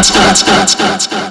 Spots, spots, spots, spots, spots.